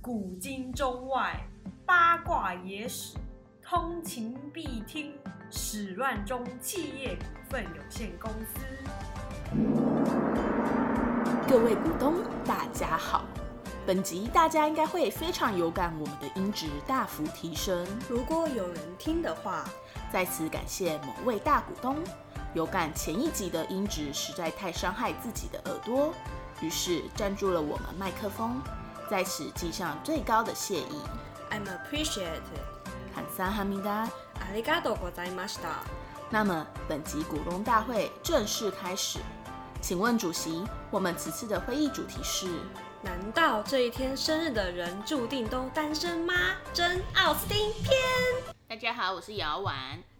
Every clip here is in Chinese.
古今中外八卦野史，通勤必听。始乱中企业股份有限公司。各位股东，大家好。本集大家应该会非常有感，我们的音质大幅提升。如果有人听的话，在此感谢某位大股东。有感前一集的音质实在太伤害自己的耳朵，于是赞助了我们麦克风，在此寄上最高的谢意。 I'm appreciated。坎萨哈密达。ありがとうございました。那么本集股东大会正式开始，请问主席，我们此次的会议主题是？难道这一天生日的人注定都单身吗？真奥斯汀篇。大家好，我是姚婉。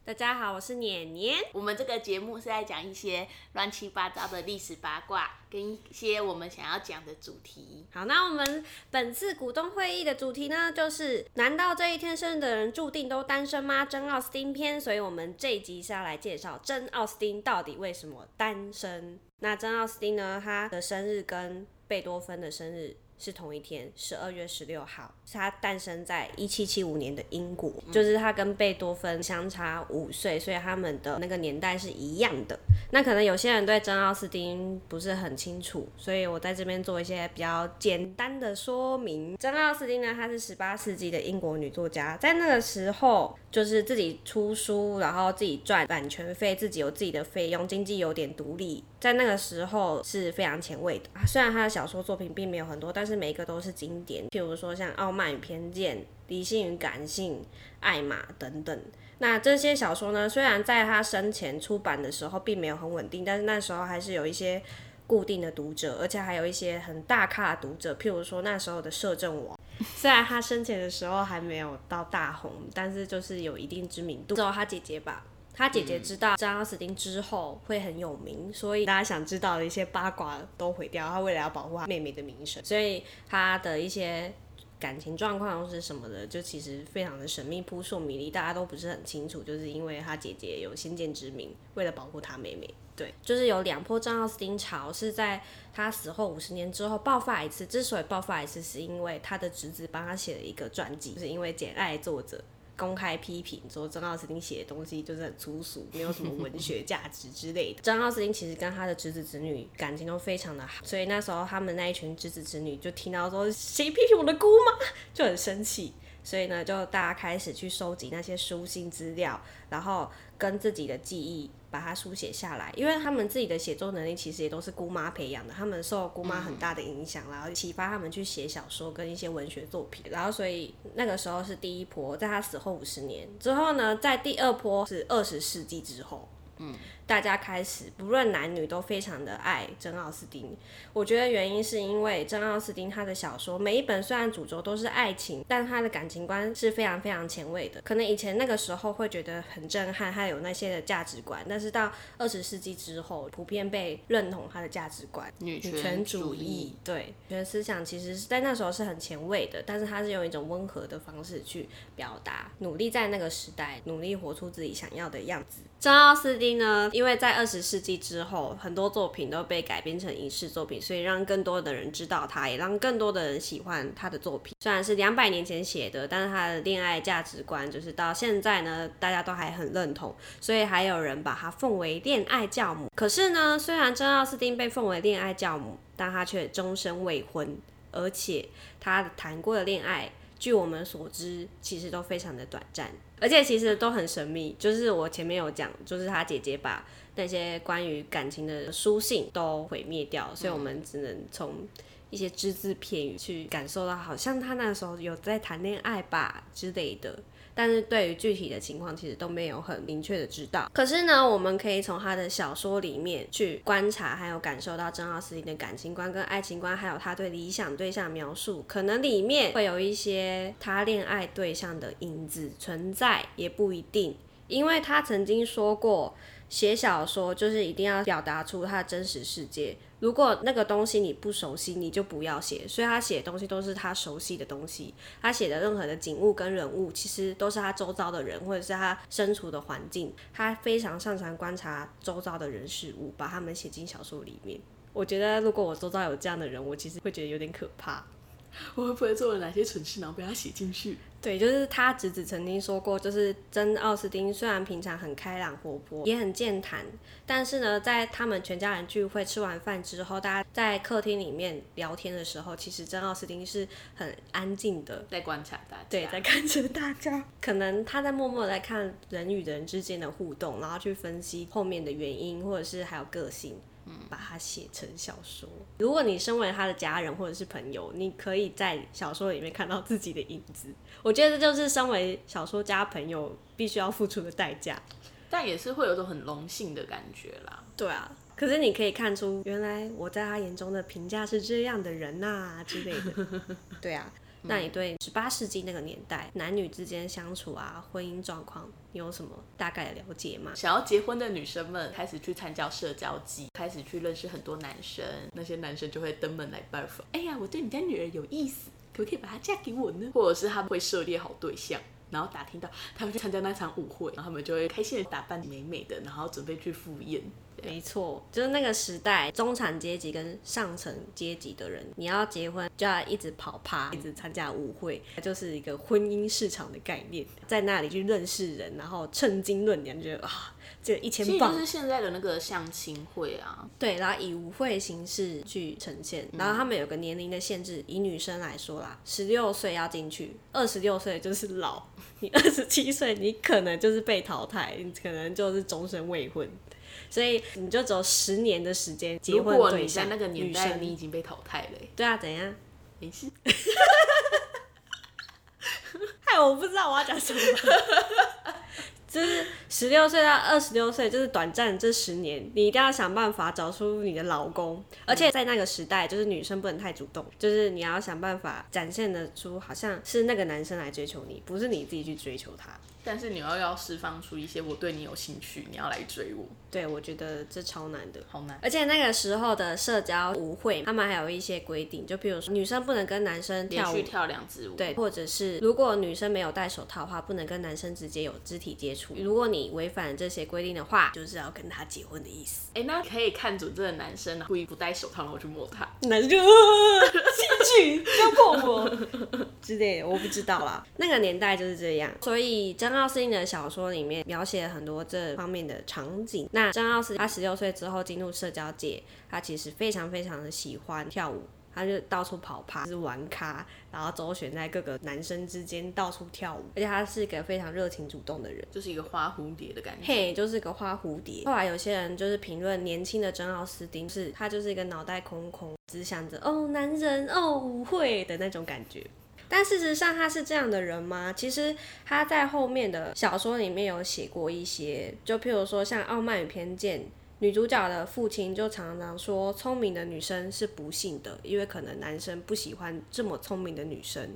大家好，我是年年。我们这个节目是在讲一些乱七八糟的历史八卦，跟一些我们想要讲的主题。好，那我们本次股东会议的主题呢，就是难道这一天生日的人注定都单身吗？真奥斯汀篇。所以我们这一集是要来介绍真奥斯汀到底为什么单身。那真奥斯汀呢，他的生日跟贝多芬的生日。是同一天，十二月十六号，是他诞生在一七七五年的英国，就是他跟贝多芬相差五岁，所以他们的那个年代是一样的。那可能有些人对真奥斯汀不是很清楚，所以我在这边做一些比较简单的说明。真奥斯汀呢，她是十八世纪的英国女作家，在那个时候就是自己出书，然后自己赚版权费，自己有自己的费用，经济有点独立，在那个时候是非常前卫的。虽然他的小说作品并没有很多，但是每一个都是经典，譬如说像《傲慢与偏见》《理性与感性》《艾玛》等等。那这些小说呢，虽然在他生前出版的时候并没有很稳定，但是那时候还是有一些固定的读者，而且还有一些很大咖的读者，譬如说那时候的摄政王。虽然他生前的时候还没有到大红，但是就是有一定知名度。之后他姐姐吧。他姐姐知道张奥斯汀之后会很有名，所以大家想知道的一些八卦都毁掉。他为了要保护他妹妹的名声，所以他的一些感情状况是什么的，就其实非常的神秘、扑朔迷离，大家都不是很清楚。就是因为他姐姐有先见之明，为了保护他妹妹，对，就是有两波张奥斯汀潮是在他死后五十年之后爆发一次。之所以爆发一次，是因为他的侄子帮他写了一个传记，就是因为《简爱》作者。公开批评说，张奥斯汀写的东西就是很粗俗，没有什么文学价值之类的。张奥斯汀其实跟他的侄子侄女感情都非常的好，所以那时候他们那一群侄子侄女就听到说谁批评我的姑妈，就很生气。所以呢，就大家开始去收集那些书信资料，然后跟自己的记忆把它书写下来。因为他们自己的写作能力其实也都是姑妈培养的，他们受姑妈很大的影响，然后启发他们去写小说跟一些文学作品。然后所以那个时候是第一波，在他死后五十年之后呢，在第二波是二十世纪之后。嗯，大家开始不论男女都非常的爱珍奥斯汀。我觉得原因是因为珍奥斯汀他的小说每一本虽然主轴都是爱情，但他的感情观是非常非常前卫的。可能以前那个时候会觉得很震撼，他有那些的价值观，但是到二十世纪之后，普遍被认同他的价值观，女权主义。对，女权思想其实是在那时候是很前卫的，但是他是用一种温和的方式去表达，努力在那个时代努力活出自己想要的样子。珍奥斯汀呢，因为在二十世纪之后，很多作品都被改编成影视作品，所以让更多的人知道他，也让更多的人喜欢他的作品。虽然是两百年前写的，但是他的恋爱价值观就是到现在呢，大家都还很认同，所以还有人把他奉为恋爱教母。可是呢，虽然珍奥斯汀被奉为恋爱教母，但他却终身未婚，而且他谈过的恋爱。据我们所知，其实都非常的短暂，而且其实都很神秘。就是我前面有讲，就是他姐姐把那些关于感情的书信都毁灭掉，所以我们只能从一些只字片语去感受到，好像他那时候有在谈恋爱吧之类的。但是对于具体的情况，其实都没有很明确的知道。可是呢，我们可以从他的小说里面去观察，还有感受到郑奥斯汀的感情观跟爱情观，还有他对理想对象描述，可能里面会有一些他恋爱对象的影子存在，也不一定，因为他曾经说过。写小说就是一定要表达出他的真实世界。如果那个东西你不熟悉，你就不要写。所以他写的东西都是他熟悉的东西。他写的任何的景物跟人物，其实都是他周遭的人，或者是他身处的环境。他非常擅长观察周遭的人事物，把他们写进小说里面。我觉得如果我周遭有这样的人，我其实会觉得有点可怕。我会不会做了哪些蠢事，然后被他写进去？对，就是他侄子曾经说过，就是真奥斯汀虽然平常很开朗活泼，也很健谈，但是呢，在他们全家人聚会吃完饭之后，大家在客厅里面聊天的时候，其实真奥斯汀是很安静的，在观察大家。对，在看着大家。可能他在默默在看人与人之间的互动，然后去分析后面的原因，或者是还有个性。把它写成小说。如果你身为他的家人或者是朋友，你可以在小说里面看到自己的影子。我觉得这就是身为小说家朋友必须要付出的代价，但也是会有种很荣幸的感觉啦。对啊，可是你可以看出，原来我在他眼中的评价是这样的人呐之类的。对啊。那你对十八世纪那个年代男女之间相处啊，婚姻状况，你有什么大概的了解吗？想要结婚的女生们开始去参加社交季，开始去认识很多男生，那些男生就会登门来拜访。哎呀，我对你家女儿有意思，可不可以把她嫁给我呢？或者是他们会涉猎好对象，然后打听到他们去参加那场舞会，然后他们就会开心的打扮美美的，然后准备去赴宴。没错，就是那个时代，中产阶级跟上层阶级的人，你要结婚就要一直跑趴，一直参加舞会，就是一个婚姻市场的概念，在那里去认识人，然后称斤论两，觉得啊，这一千磅。就是现在的那个相亲会啊。对，然后以舞会形式去呈现，然后他们有个年龄的限制，以女生来说啦，十六岁要进去，二十六岁就是老，你二十七岁你可能就是被淘汰，你可能就是终身未婚。所以你就只有十年的时间结婚对象。如果你在那个年代，你已经被淘汰了。对啊，怎样？没事。害我不知道我要讲什么。就是十六岁到二十六岁，就是短暂这十年，你一定要想办法找出你的老公。而且在那个时代，就是女生不能太主动，就是你要想办法展现的出，好像是那个男生来追求你，不是你自己去追求他。但是你要要释放出一些我对你有兴趣，你要来追我。对，我觉得这超难的，好难。而且那个时候的社交舞会，他们还有一些规定，就比如说女生不能跟男生跳舞，跳两支舞。对，或者是如果女生没有戴手套的话，不能跟男生直接有肢体接触。如果你违反这些规定的话，就是要跟他结婚的意思。哎，那可以看准这个男生故意不戴手套，然后去摸他，男生就 进去不要碰我 之类的，我不知道啦。那个年代就是这样，所以张奥斯汀的小说里面描写了很多这方面的场景。那张奥斯他。十六岁之后进入社交界，他其实非常非常的喜欢跳舞，他就到处跑趴，是玩咖，然后周旋在各个男生之间到处跳舞，而且他是一个非常热情主动的人，就是一个花蝴蝶的感觉。嘿，就是个花蝴蝶。后来有些人就是评论年轻的珍奥斯汀是，他就是一个脑袋空空，只想着哦男人哦舞会的那种感觉。但事实上他是这样的人吗？其实他在后面的小说里面有写过一些，就譬如说像《傲慢与偏见》。女主角的父亲就常常说，聪明的女生是不幸的，因为可能男生不喜欢这么聪明的女生，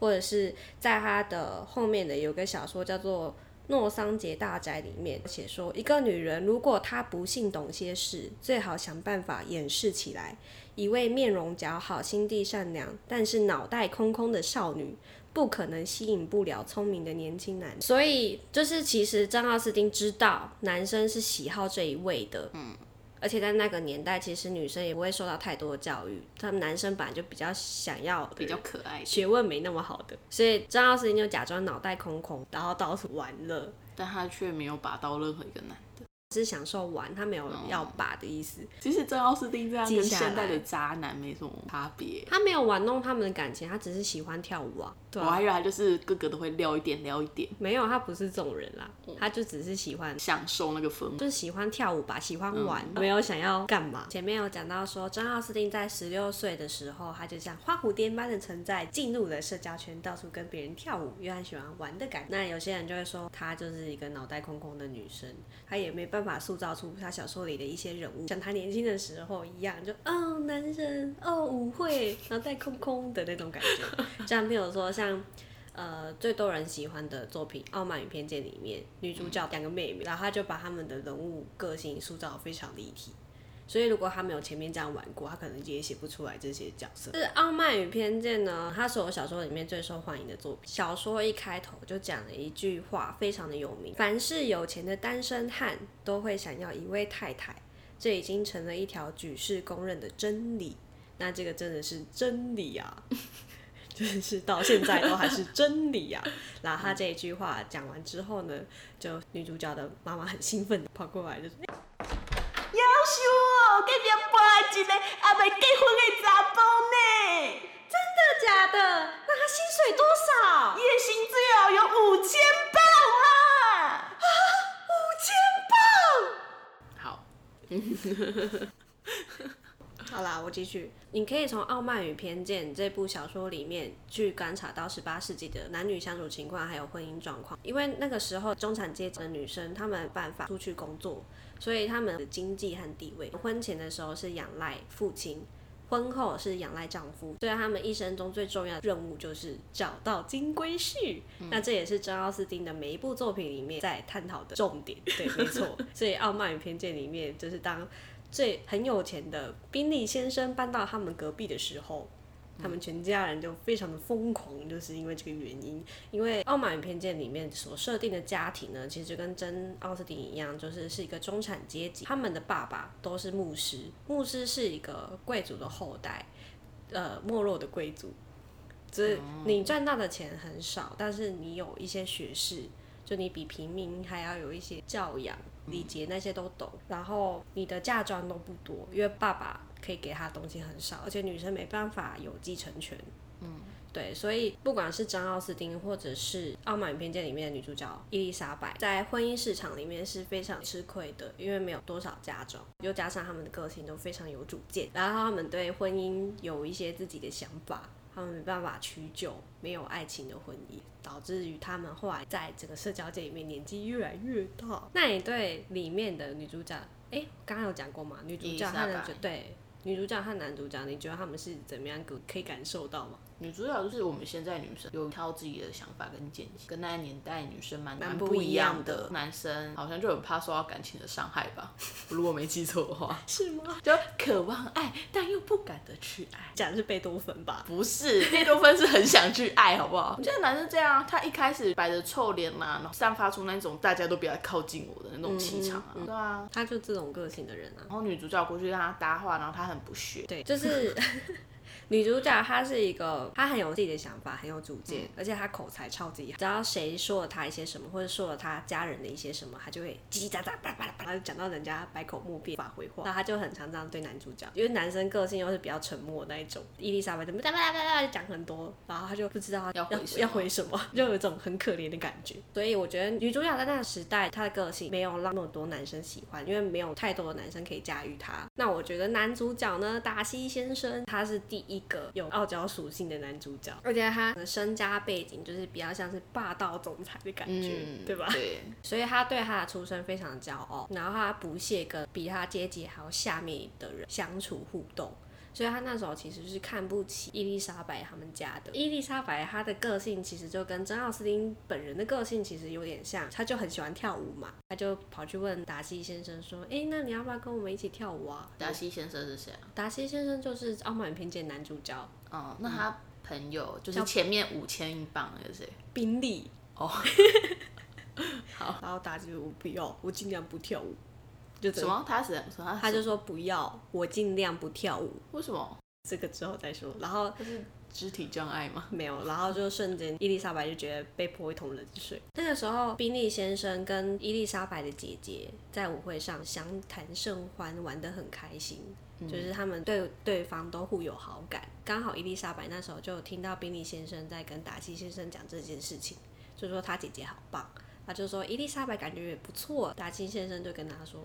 或者是在他的后面的有个小说叫做《诺桑杰大宅》里面写说，一个女人如果她不幸懂些事，最好想办法掩饰起来。一位面容姣好、心地善良，但是脑袋空空的少女。不可能吸引不了聪明的年轻男，所以就是其实张奥斯汀知道男生是喜好这一位的，嗯，而且在那个年代，其实女生也不会受到太多的教育，他们男生本来就比较想要比较可爱，学问没那么好的，所以张老师就假装脑袋空空，然后到处玩乐，但他却没有把到任何一个男的。是享受玩，他没有要把的意思。其实真奥斯汀这样跟现代的渣男没什么差别。他没有玩弄他们的感情，他只是喜欢跳舞啊。我还以为他就是个个都会撩一点，撩一点。没有，他不是这种人啦，他就只是喜欢享受那个氛围，就是喜欢跳舞吧，喜欢玩，没有想要干嘛。前面有讲到说，真奥斯汀在十六岁的时候，他就像花蝴蝶般的存在，进入了社交圈，到处跟别人跳舞，因为他喜欢玩的感觉。那有些人就会说，他就是一个脑袋空空的女生，他也没办法办法塑造出。他小说里的一些人物，像他年轻的时候一样，就哦男人哦舞会，然后带空空的那种感觉。像比如说像呃最多人喜欢的作品《傲慢与偏见》里面，女主角两个妹妹，然后他就把他们的人物个性塑造非常立体。所以，如果他没有前面这样玩过，他可能也写不出来这些角色。是《傲慢与偏见》呢？他是我小说里面最受欢迎的作品。小说一开头就讲了一句话，非常的有名：凡是有钱的单身汉都会想要一位太太，这已经成了一条举世公认的真理。那这个真的是真理啊！就是到现在都还是真理啊。然后他这一句话讲完之后呢，就女主角的妈妈很兴奋地跑过来，就说。夭寿哦，隔壁搬一个还未结婚的查甫呢，真的假的？那他薪水多少？月薪最好有五千磅啊！五千磅。好，好啦，我继续。你可以从《傲慢与偏见》这部小说里面去观察到十八世纪的男女相处情况，还有婚姻状况。因为那个时候中产阶级的女生，她们办法出去工作，所以他们的经济和地位，婚前的时候是仰赖父亲，婚后是仰赖丈夫。所以他们一生中最重要的任务就是找到金龟婿。那这也是珍奥斯汀的每一部作品里面在探讨的重点。对，没错。所以《傲慢与偏见》里面就是当。最很有钱的宾利先生搬到他们隔壁的时候，他们全家人就非常的疯狂，就是因为这个原因。因为《傲慢与偏见》里面所设定的家庭呢，其实跟真奥斯汀一样，就是是一个中产阶级，他们的爸爸都是牧师，牧师是一个贵族的后代，呃，没落的贵族，就是你赚到的钱很少，但是你有一些学识，就你比平民还要有一些教养。礼节那些都懂，然后你的嫁妆都不多，因为爸爸可以给他东西很少，而且女生没办法有继承权。嗯，对，所以不管是张奥斯汀或者是《傲慢与偏见》里面的女主角伊丽莎白，在婚姻市场里面是非常吃亏的，因为没有多少嫁妆，又加上他们的个性都非常有主见，然后他们对婚姻有一些自己的想法。他们没办法取久没有爱情的婚姻，导致于他们后来在整个社交界里面年纪越来越大。那你对里面的女主角，哎，刚刚有讲过吗？女主角她的对女主角和男主角，你觉得他们是怎么样可可以感受到吗？女主角就是我们现在女生有一套自己的想法跟见解，跟那个年代女生蛮蛮不一样的。男生好像就很怕受到感情的伤害吧，如果没记错的话。是吗？就渴望爱，但又不敢的去爱。讲的是贝多芬吧？不是，贝多芬是很想去爱，好不好？我觉得男生这样，他一开始摆着臭脸嘛，然后散发出那种大家都不要靠近我的那种气场啊。对啊，他就这种个性的人啊。然后女主角过去跟他搭话，然后他很不屑。对，就是。女主角她是一个，她很有自己的想法，很有主见，而且她口才超级好。只要谁说了她一些什么，或者说了她家人的一些什么，她就会叽叽喳喳叭叭叭，然后讲到人家百口莫辩，无法回话。那她就很常这样对男主角，因为男生个性又是比较沉默那一种。伊丽莎白就叭叭叭叭就讲很多，然后她就不知道要要回什么，就有一种很可怜的感觉。所以我觉得女主角在那个时代，她的个性没有让那么多男生喜欢，因为没有太多的男生可以驾驭她。那我觉得男主角呢，达西先生，他是第一个有傲娇。属性的男主角，而且他的身家背景就是比较像是霸道总裁的感觉，对吧？对，所以他对他的出身非常骄傲，然后他不屑跟比他阶级还要下面的人相处互动。所以他那时候其实是看不起伊丽莎白他们家的。伊丽莎白她的个性其实就跟珍奥斯汀本人的个性其实有点像，她就很喜欢跳舞嘛，她就跑去问达西先生说：“哎，那你要不要跟我们一起跳舞啊？”达西先生是谁啊？达西先生就是《傲慢与偏见》男主角。哦，那他朋友就是前面五千英镑那个谁？宾利。哦。好，然后达西我不要，我尽量不跳舞。就什么？他是什么？他就说不要，我尽量不跳舞。为什么？这个之后再说。然后他是肢体障碍吗？没有。然后就瞬间，伊丽莎白就觉得被泼一桶冷水。那个时候，宾利先生跟伊丽莎白的姐姐在舞会上相谈甚欢，玩得很开心。就是他们对对方都互有好感。刚好伊丽莎白那时候就听到宾利先生在跟达西先生讲这件事情，就说他姐姐好棒。他就说伊丽莎白感觉也不错，达金先生就跟他说，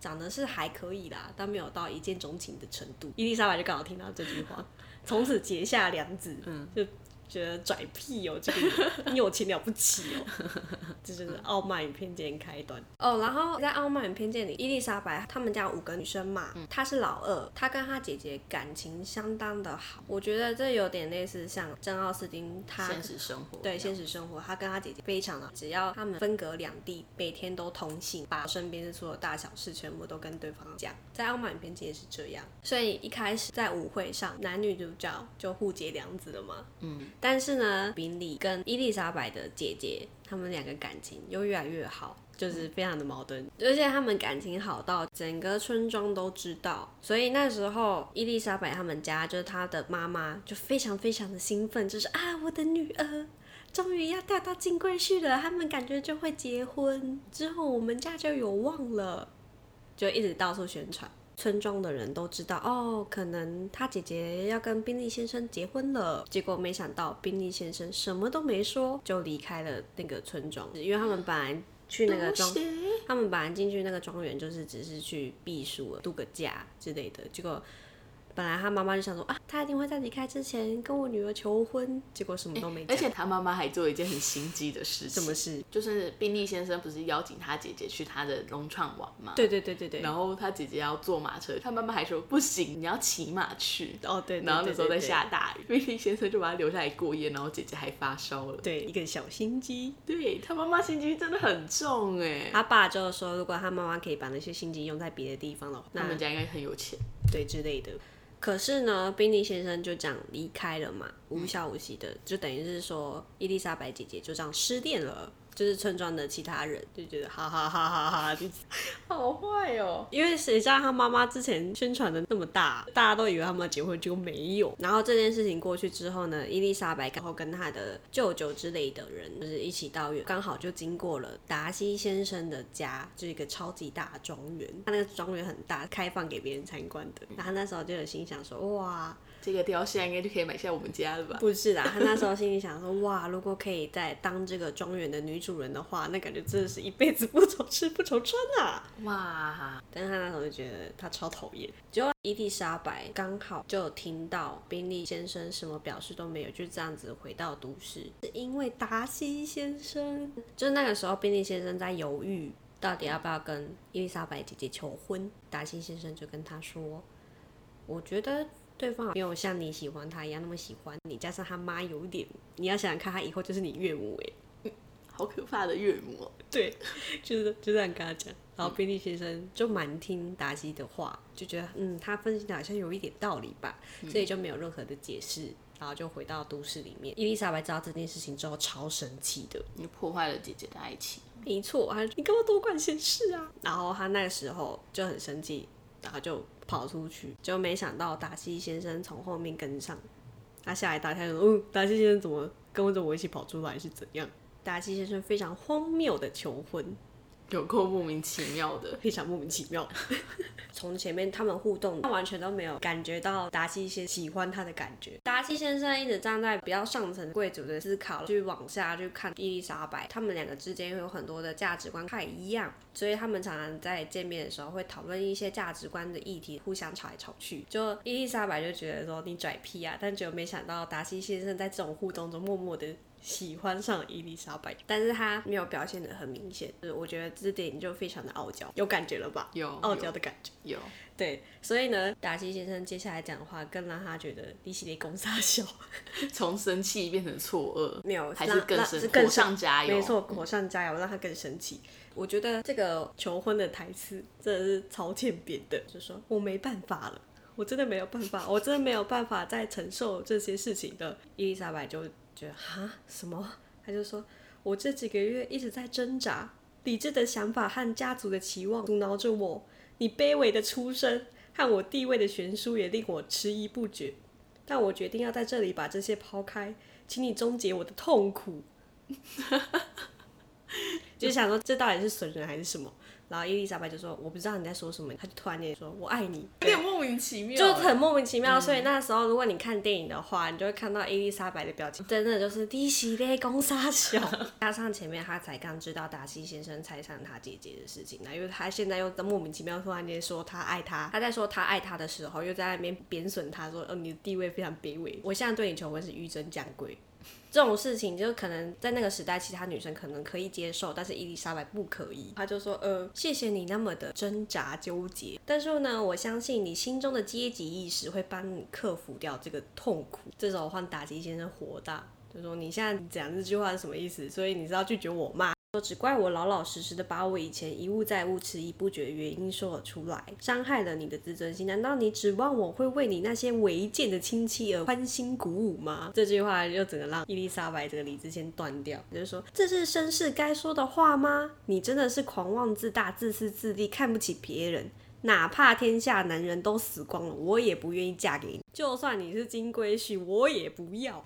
长得是还可以啦，但没有到一见钟情的程度。伊丽莎白就刚好听到这句话，从此结下梁子，嗯，就。觉得拽屁哦，这个你有钱了不起哦，这就是傲慢与偏见开端哦。然后在傲慢与偏见里，伊丽莎白他们家五个女生嘛，她是老二，她跟她姐姐感情相当的好。我觉得这有点类似像珍奥斯汀，她现实生活对现实生活，她跟她姐姐非常的，只要他们分隔两地，每天都通信，把身边的所有大小事全部都跟对方讲。在傲慢与偏见也是这样，所以一开始在舞会上，男女主角就互结梁子了嘛，嗯。但是呢，宾利跟伊丽莎白的姐姐，他们两个感情又越来越好。就是非常的矛盾，而且他们感情好到整个村庄都知道，所以那时候伊丽莎白他们家就是她的妈妈就非常非常的兴奋，就是啊我的女儿终于要嫁到金贵婿了，他们感觉就会结婚，之后我们家就有望了，就一直到处宣传，村庄的人都知道哦，可能他姐姐要跟宾利先生结婚了，结果没想到宾利先生什么都没说就离开了那个村庄，因为他们本来。去那个庄，他们本来进去那个庄园就是只是去避暑、度个假之类的，结果。本来他妈妈就想说啊，他一定会在离开之前跟我女儿求婚，结果什么都没。而且他妈妈还做一件很心机的事情。什么事？就是宾利先生不是邀请他姐姐去他的融创玩吗？对对对对对。然后他姐姐要坐马车，他妈妈还说不行，你要骑马去。哦对。然后那时候在下大雨，宾利先生就把他留下来过夜，然后姐姐还发烧了。对，一个小心机。对他妈妈心机真的很重哎。他爸就说，如果他妈妈可以把那些心机用在别的地方的话，他们家应该很有钱。对之类的。可是呢，宾利先生就这样离开了嘛，无消无息的，就等于是说，伊丽莎白姐姐就这样失恋了。就是村庄的其他人就觉得哈哈哈哈哈，好坏哦！因为谁知道他妈妈之前宣传的那么大，大家都以为他们要结婚，结果没有。然后这件事情过去之后呢，伊丽莎白刚好跟她的舅舅之类的人就是一起到远，刚好就经过了达西先生的家，就是一个超级大庄园。他那个庄园很大，开放给别人参观的。然后那时候就有心想说，哇。这个雕像应该就可以买下我们家了吧？不是啦，他那时候心里想说，哇，如果可以再当这个庄园的女主人的话，那感觉真的是一辈子不愁吃不愁穿啊！哇！但是他那时候就觉得他超讨厌。结果伊丽莎白刚好就听到宾利先生什么表示都没有，就这样子回到都市，是因为达西先生。就是那个时候，宾利先生在犹豫到底要不要跟伊丽莎白姐姐求婚，达西先生就跟他说：“我觉得。”对方没有像你喜欢他一样那么喜欢你，加上他妈有点，你要想想看，他以后就是你岳母哎，好可怕的岳母。对，就是就这样跟他讲。然后宾利先生就蛮听达西的话，就觉得嗯，他分析的好像有一点道理吧，所以就没有任何的解释，然后就回到都市里面。伊丽莎白知道这件事情之后超生气的，你破坏了姐姐的爱情。没错，他你干嘛多管闲事啊？然后他那个时候就很生气，然后就。跑出去，就没想到达西先生从后面跟上，他下来打开说：“嗯，达西先生怎么跟着我一起跑出来是怎样？”达西先生非常荒谬的求婚。有够莫名其妙的，非常莫名其妙。从前面他们互动，他完全都没有感觉到达西先喜欢他的感觉。达西先生一直站在比较上层贵族的思考，去往下去看伊丽莎白，他们两个之间有很多的价值观不太一样，所以他们常常在见面的时候会讨论一些价值观的议题，互相吵来吵去。就伊丽莎白就觉得说你拽屁啊，但就没想到达西先生在这种互动中默默的。喜欢上伊丽莎白，但是他没有表现的很明显，就是我觉得这点就非常的傲娇，有感觉了吧？有傲娇的感觉，有。对，所以呢，达西先生接下来讲的话，更让他觉得利息的公撒小，从生气变成错愕，没有，还是更生，更上加油，没错，火上加油，让他更生气。我觉得这个求婚的台词真的是超欠扁的，就说我没办法了，我真的没有办法，我真的没有办法再承受这些事情的。伊丽莎白就。觉得哈什么？他就说，我这几个月一直在挣扎，理智的想法和家族的期望阻挠着我。你卑微的出身和我地位的悬殊也令我迟疑不决。但我决定要在这里把这些抛开，请你终结我的痛苦。就想说，这到底是损人还是什么？然后伊丽莎白就说：“我不知道你在说什么。”她就突然间说：“我爱你。”有点莫名其妙，就很莫名其妙。所以那时候，如果你看电影的话，你就会看到伊丽莎白的表情，真的就是滴血泪公杀小。加上前面他才刚知道达西先生拆散他姐姐的事情，那因为他现在又莫名其妙突然间说他爱他，他在说他爱他的时候，又在那边贬损他说：“哦，你的地位非常卑微。”我现在对你求婚是纡真降贵。这种事情就可能在那个时代，其他女生可能可以接受，但是伊丽莎白不可以。她就说：“呃，谢谢你那么的挣扎纠结，但是呢，我相信你心中的阶级意识会帮你克服掉这个痛苦。”这时候换打击先生火大，就说：“你现在讲这句话是什么意思？所以你是要拒绝我吗？”说只怪我老老实实的把我以前一误再误、迟疑不决的原因说了出来，伤害了你的自尊心。难道你指望我会为你那些违建的亲戚而欢欣鼓舞吗？这句话又整个让伊丽莎白这个理智先断掉，就是说这是绅士该说的话吗？你真的是狂妄自大、自私自利、看不起别人。哪怕天下男人都死光了，我也不愿意嫁给你。就算你是金龟婿，我也不要。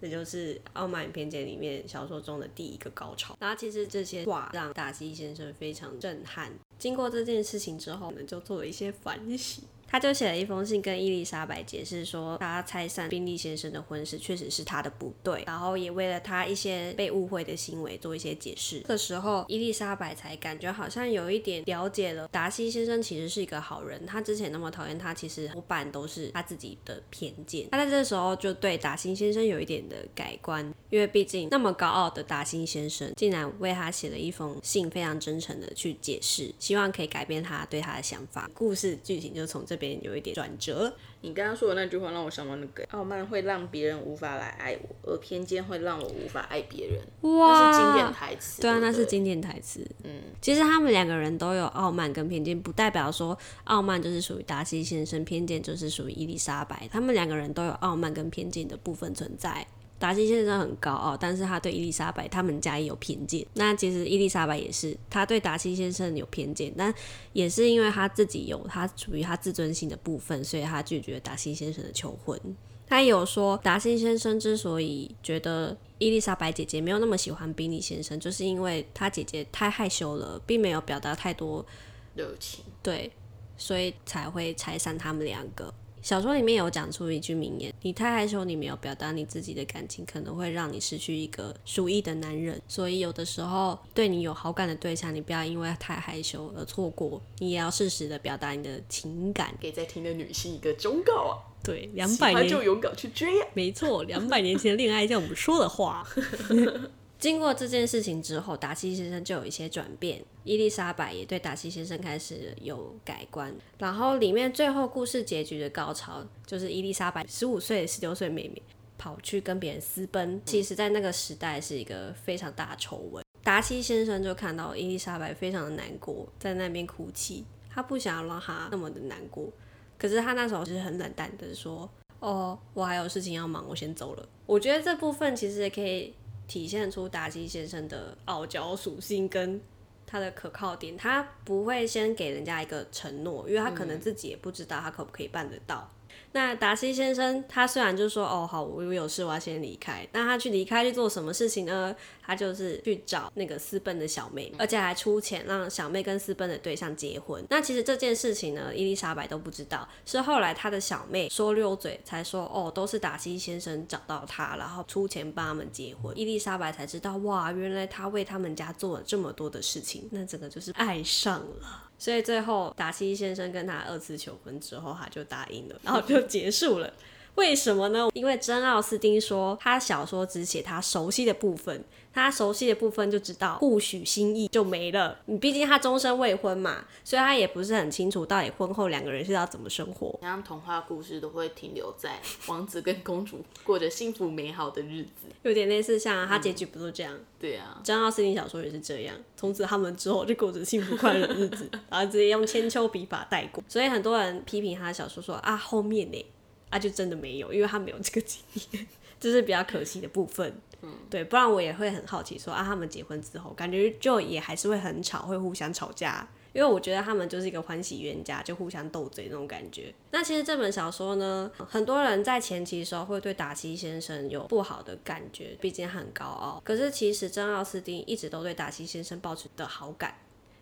这就是《傲慢与偏见》里面小说中的第一个高潮。那其实这些话让达西先生非常震撼。经过这件事情之后我们，就做了一些反省。他就写了一封信跟伊丽莎白解释说，他拆散宾利先生的婚事确实是他的不对，然后也为了他一些被误会的行为做一些解释。这时候伊丽莎白才感觉好像有一点了解了达西先生其实是一个好人，他之前那么讨厌他，其实多半都是他自己的偏见。他在这时候就对达西先生有一点的改观，因为毕竟那么高傲的达西先生竟然为他写了一封信，非常真诚的去解释，希望可以改变他对他的想法。故事剧情就从这。边有一点转折。你刚刚说的那句话让我想到那个傲慢会让别人无法来爱我，而偏见会让我无法爱别人。哇，是经典台词。对啊，那是经典台词。嗯，其实他们两个人都有傲慢跟偏见，不代表说傲慢就是属于达西先生，偏见就是属于伊丽莎白。他们两个人都有傲慢跟偏见的部分存在。达西先生很高傲，但是他对伊丽莎白他们家也有偏见。那其实伊丽莎白也是，他对达西先生有偏见，但也是因为他自己有他属于他自尊心的部分，所以他拒绝达西先生的求婚。他有说，达西先生之所以觉得伊丽莎白姐姐没有那么喜欢宾利先生，就是因为他姐姐太害羞了，并没有表达太多热情，对，所以才会拆散他们两个。小说里面有讲出一句名言：“你太害羞，你没有表达你自己的感情，可能会让你失去一个属意的男人。所以有的时候，对你有好感的对象，你不要因为太害羞而错过，你也要适时的表达你的情感。”给在听的女性一个忠告啊！对，两百年就勇敢去追。没错，两百年前的恋爱叫我们说的话。经过这件事情之后，达西先生就有一些转变，伊丽莎白也对达西先生开始有改观。然后里面最后故事结局的高潮，就是伊丽莎白十五岁、十六岁妹妹跑去跟别人私奔，其实在那个时代是一个非常大的丑闻。达西先生就看到伊丽莎白非常的难过，在那边哭泣，他不想要让她那么的难过，可是他那时候是很冷淡的说：“哦，我还有事情要忙，我先走了。”我觉得这部分其实也可以。体现出达西先生的傲娇属性跟他的可靠点，他不会先给人家一个承诺，因为他可能自己也不知道他可不可以办得到。那达西先生，他虽然就说哦好，我有事，我要先离开。那他去离开去做什么事情呢？他就是去找那个私奔的小妹，而且还出钱让小妹跟私奔的对象结婚。那其实这件事情呢，伊丽莎白都不知道，是后来他的小妹说溜嘴才说哦，都是达西先生找到他，然后出钱帮他们结婚。伊丽莎白才知道哇，原来他为他们家做了这么多的事情，那整个就是爱上了。所以最后，达西先生跟他二次求婚之后，他就答应了，然后就结束了。为什么呢？因为真奥斯汀说，他小说只写他熟悉的部分。他熟悉的部分就知道不许心意就没了。你毕竟他终身未婚嘛，所以他也不是很清楚到底婚后两个人是要怎么生活。像童话故事都会停留在王子跟公主过着幸福美好的日子，有点类似像他结局不都这样？对啊，珍奥斯汀小说也是这样。从此他们之后就过着幸福快乐的日子，然后直接用千秋笔法带过。所以很多人批评他的小说说啊后面呢啊就真的没有，因为他没有这个经验，这是比较可惜的部分。嗯，对，不然我也会很好奇，说啊，他们结婚之后，感觉就也还是会很吵，会互相吵架，因为我觉得他们就是一个欢喜冤家，就互相斗嘴那种感觉。那其实这本小说呢，很多人在前期的时候会对达西先生有不好的感觉，毕竟很高傲。可是其实真奥斯汀一直都对达西先生抱持的好感。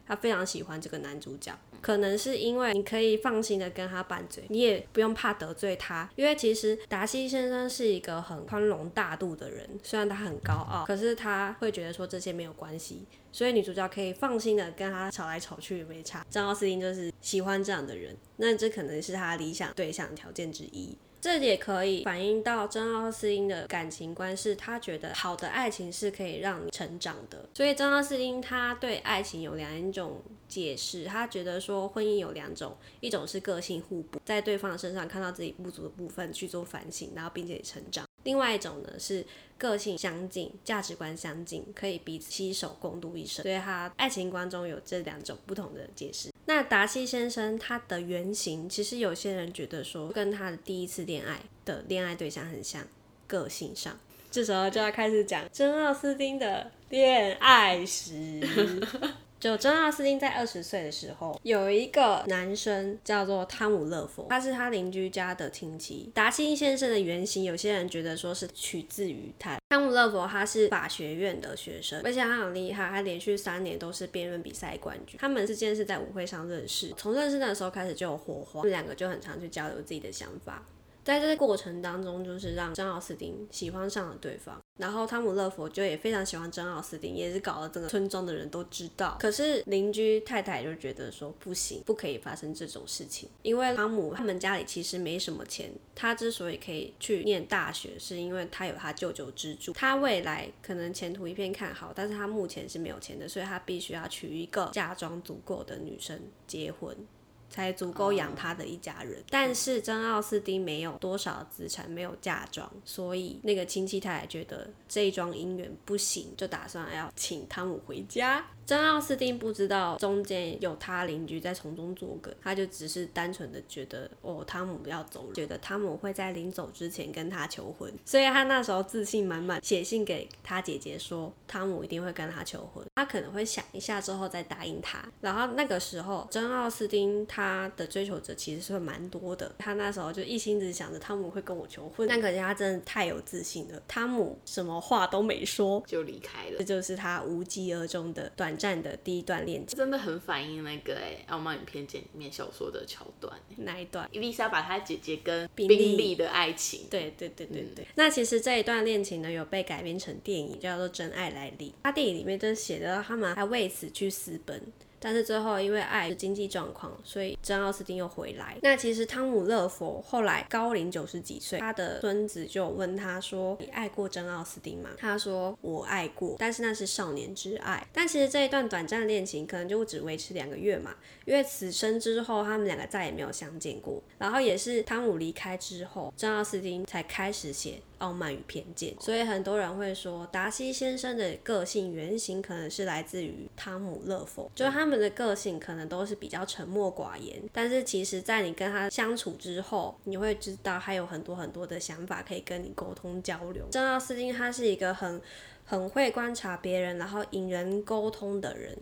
他非常喜欢这个男主角，可能是因为你可以放心的跟他拌嘴，你也不用怕得罪他。因为其实达西先生是一个很宽容大度的人，虽然他很高傲，可是他会觉得说这些没有关系，所以女主角可以放心的跟他吵来吵去也没差。张奥斯汀就是喜欢这样的人，那这可能是他理想对象条件之一。这也可以反映到珍奥斯汀的感情观，是他觉得好的爱情是可以让你成长的。所以珍奥斯汀他对爱情有两种解释，他觉得说婚姻有两种，一种是个性互补，在对方身上看到自己不足的部分去做反省，然后并且成长。另外一种呢是个性相近、价值观相近，可以彼此携手共度一生。所以他爱情观中有这两种不同的解释。那达西先生他的原型，其实有些人觉得说跟他的第一次恋爱的恋爱对象很像，个性上。这时候就要开始讲珍奥斯汀的恋爱史。就珍奥斯汀在二十岁的时候，有一个男生叫做汤姆勒佛，他是他邻居家的亲戚。达西先生的原型，有些人觉得说是取自于他。汤姆勒佛他是法学院的学生，而且他很厉害，他连续三年都是辩论比赛冠军。他们之间是在舞会上认识，从认识的时候开始就有火花，他们两个就很常去交流自己的想法。在这个过程当中，就是让珍奥斯汀喜欢上了对方，然后汤姆勒佛就也非常喜欢珍奥斯汀，也是搞得整个村庄的人都知道。可是邻居太太就觉得说不行，不可以发生这种事情，因为汤姆他们家里其实没什么钱，他之所以可以去念大学，是因为他有他舅舅资助，他未来可能前途一片看好，但是他目前是没有钱的，所以他必须要娶一个嫁妆足够的女生结婚。才足够养他的一家人，但是珍奥斯汀没有多少资产，没有嫁妆，所以那个亲戚太太觉得这一桩姻缘不行，就打算要请汤姆回家。珍奥斯汀不知道中间有他邻居在从中作梗，他就只是单纯的觉得哦，汤姆要走了，觉得汤姆会在临走之前跟他求婚，所以他那时候自信满满，写信给他姐姐说汤姆一定会跟他求婚，他可能会想一下之后再答应他。然后那个时候，珍奥斯汀他的追求者其实是蛮多的，他那时候就一心只想着汤姆会跟我求婚，但可惜他真的太有自信了，汤姆什么话都没说就离开了，这就是他无疾而终的短。战的第一段恋情真的很反映那个哎《傲慢与偏见》里面小说的桥段。哪一段？伊丽莎把她姐姐跟宾利的爱情。对对对对对。那其实这一段恋情呢，有被改编成电影，叫做《真爱来临》。他电影里面就写的他们还为此去私奔。但是最后因为爱经济状况，所以珍奥斯汀又回来。那其实汤姆勒佛后来高龄九十几岁，他的孙子就问他说：“你爱过珍奥斯汀吗？”他说：“我爱过，但是那是少年之爱。”但其实这一段短暂恋情可能就只维持两个月嘛，因为此生之后他们两个再也没有相见过。然后也是汤姆离开之后，珍奥斯汀才开始写。傲慢与偏见，所以很多人会说，达西先生的个性原型可能是来自于汤姆勒佛，就他们的个性可能都是比较沉默寡言，但是其实，在你跟他相处之后，你会知道他有很多很多的想法可以跟你沟通交流。正奥斯汀他是一个很很会观察别人，然后引人沟通的人。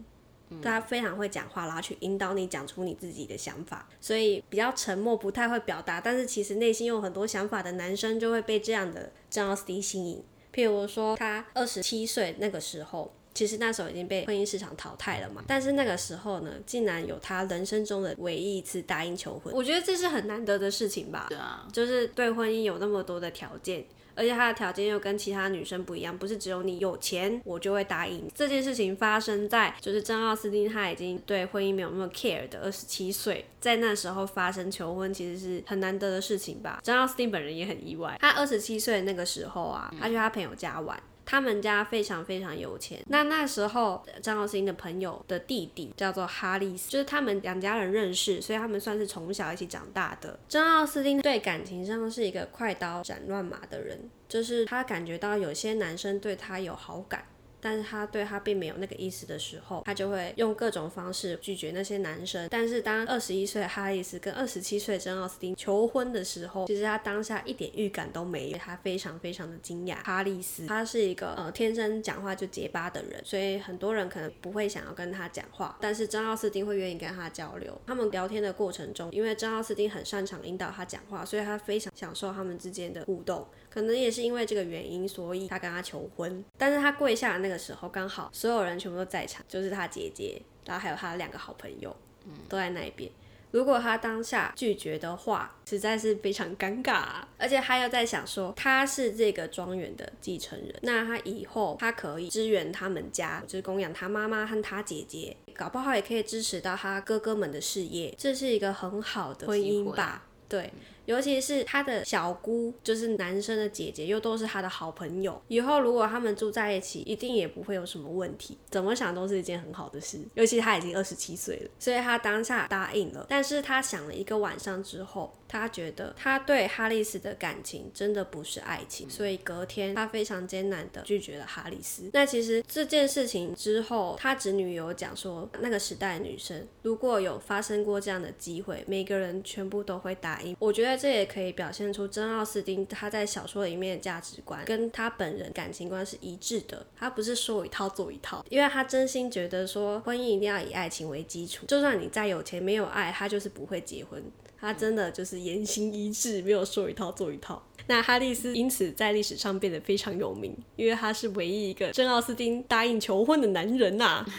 他非常会讲话，然后去引导你讲出你自己的想法，所以比较沉默，不太会表达，但是其实内心有很多想法的男生就会被这样的珍奥斯汀吸引。譬如说，他二十七岁那个时候，其实那时候已经被婚姻市场淘汰了嘛，但是那个时候呢，竟然有他人生中的唯一一次答应求婚，我觉得这是很难得的事情吧？对啊，就是对婚姻有那么多的条件。而且他的条件又跟其他女生不一样，不是只有你有钱我就会答应。这件事情发生在就是珍奥斯汀他已经对婚姻没有那么 care 的二十七岁，在那时候发生求婚其实是很难得的事情吧。珍奥斯汀本人也很意外，他二十七岁那个时候啊，他去他朋友家玩。他们家非常非常有钱。那那时候张奥斯汀的朋友的弟弟叫做哈利斯，就是他们两家人认识，所以他们算是从小一起长大的。张奥斯汀对感情上是一个快刀斩乱麻的人，就是他感觉到有些男生对他有好感。但是他对他并没有那个意思的时候，他就会用各种方式拒绝那些男生。但是当二十一岁哈里斯跟二十七岁珍奥斯汀求婚的时候，其实他当下一点预感都没有，他非常非常的惊讶。哈里斯他是一个呃天生讲话就结巴的人，所以很多人可能不会想要跟他讲话，但是珍奥斯汀会愿意跟他交流。他们聊天的过程中，因为珍奥斯汀很擅长引导他讲话，所以他非常享受他们之间的互动。可能也是因为这个原因，所以他跟他求婚。但是他跪下的那个时候，刚好所有人全部都在场，就是他姐姐，然后还有他两个好朋友，嗯，都在那一边。如果他当下拒绝的话，实在是非常尴尬。而且他又在想说，他是这个庄园的继承人，那他以后他可以支援他们家，就是供养他妈妈和他姐姐，搞不好也可以支持到他哥哥们的事业，这是一个很好的婚姻吧？对。尤其是他的小姑，就是男生的姐姐，又都是他的好朋友。以后如果他们住在一起，一定也不会有什么问题。怎么想都是一件很好的事。尤其他已经二十七岁了，所以他当下答应了。但是他想了一个晚上之后。他觉得他对哈里斯的感情真的不是爱情，所以隔天他非常艰难的拒绝了哈里斯。那其实这件事情之后，他侄女有讲说，那个时代的女生如果有发生过这样的机会，每个人全部都会答应。我觉得这也可以表现出真奥斯汀他在小说里面的价值观跟他本人感情观是一致的。他不是说一套做一套，因为他真心觉得说婚姻一定要以爱情为基础，就算你再有钱没有爱，他就是不会结婚。他真的就是言行一致，没有说一套做一套。那哈利斯因此在历史上变得非常有名，因为他是唯一一个真奥斯汀答应求婚的男人呐。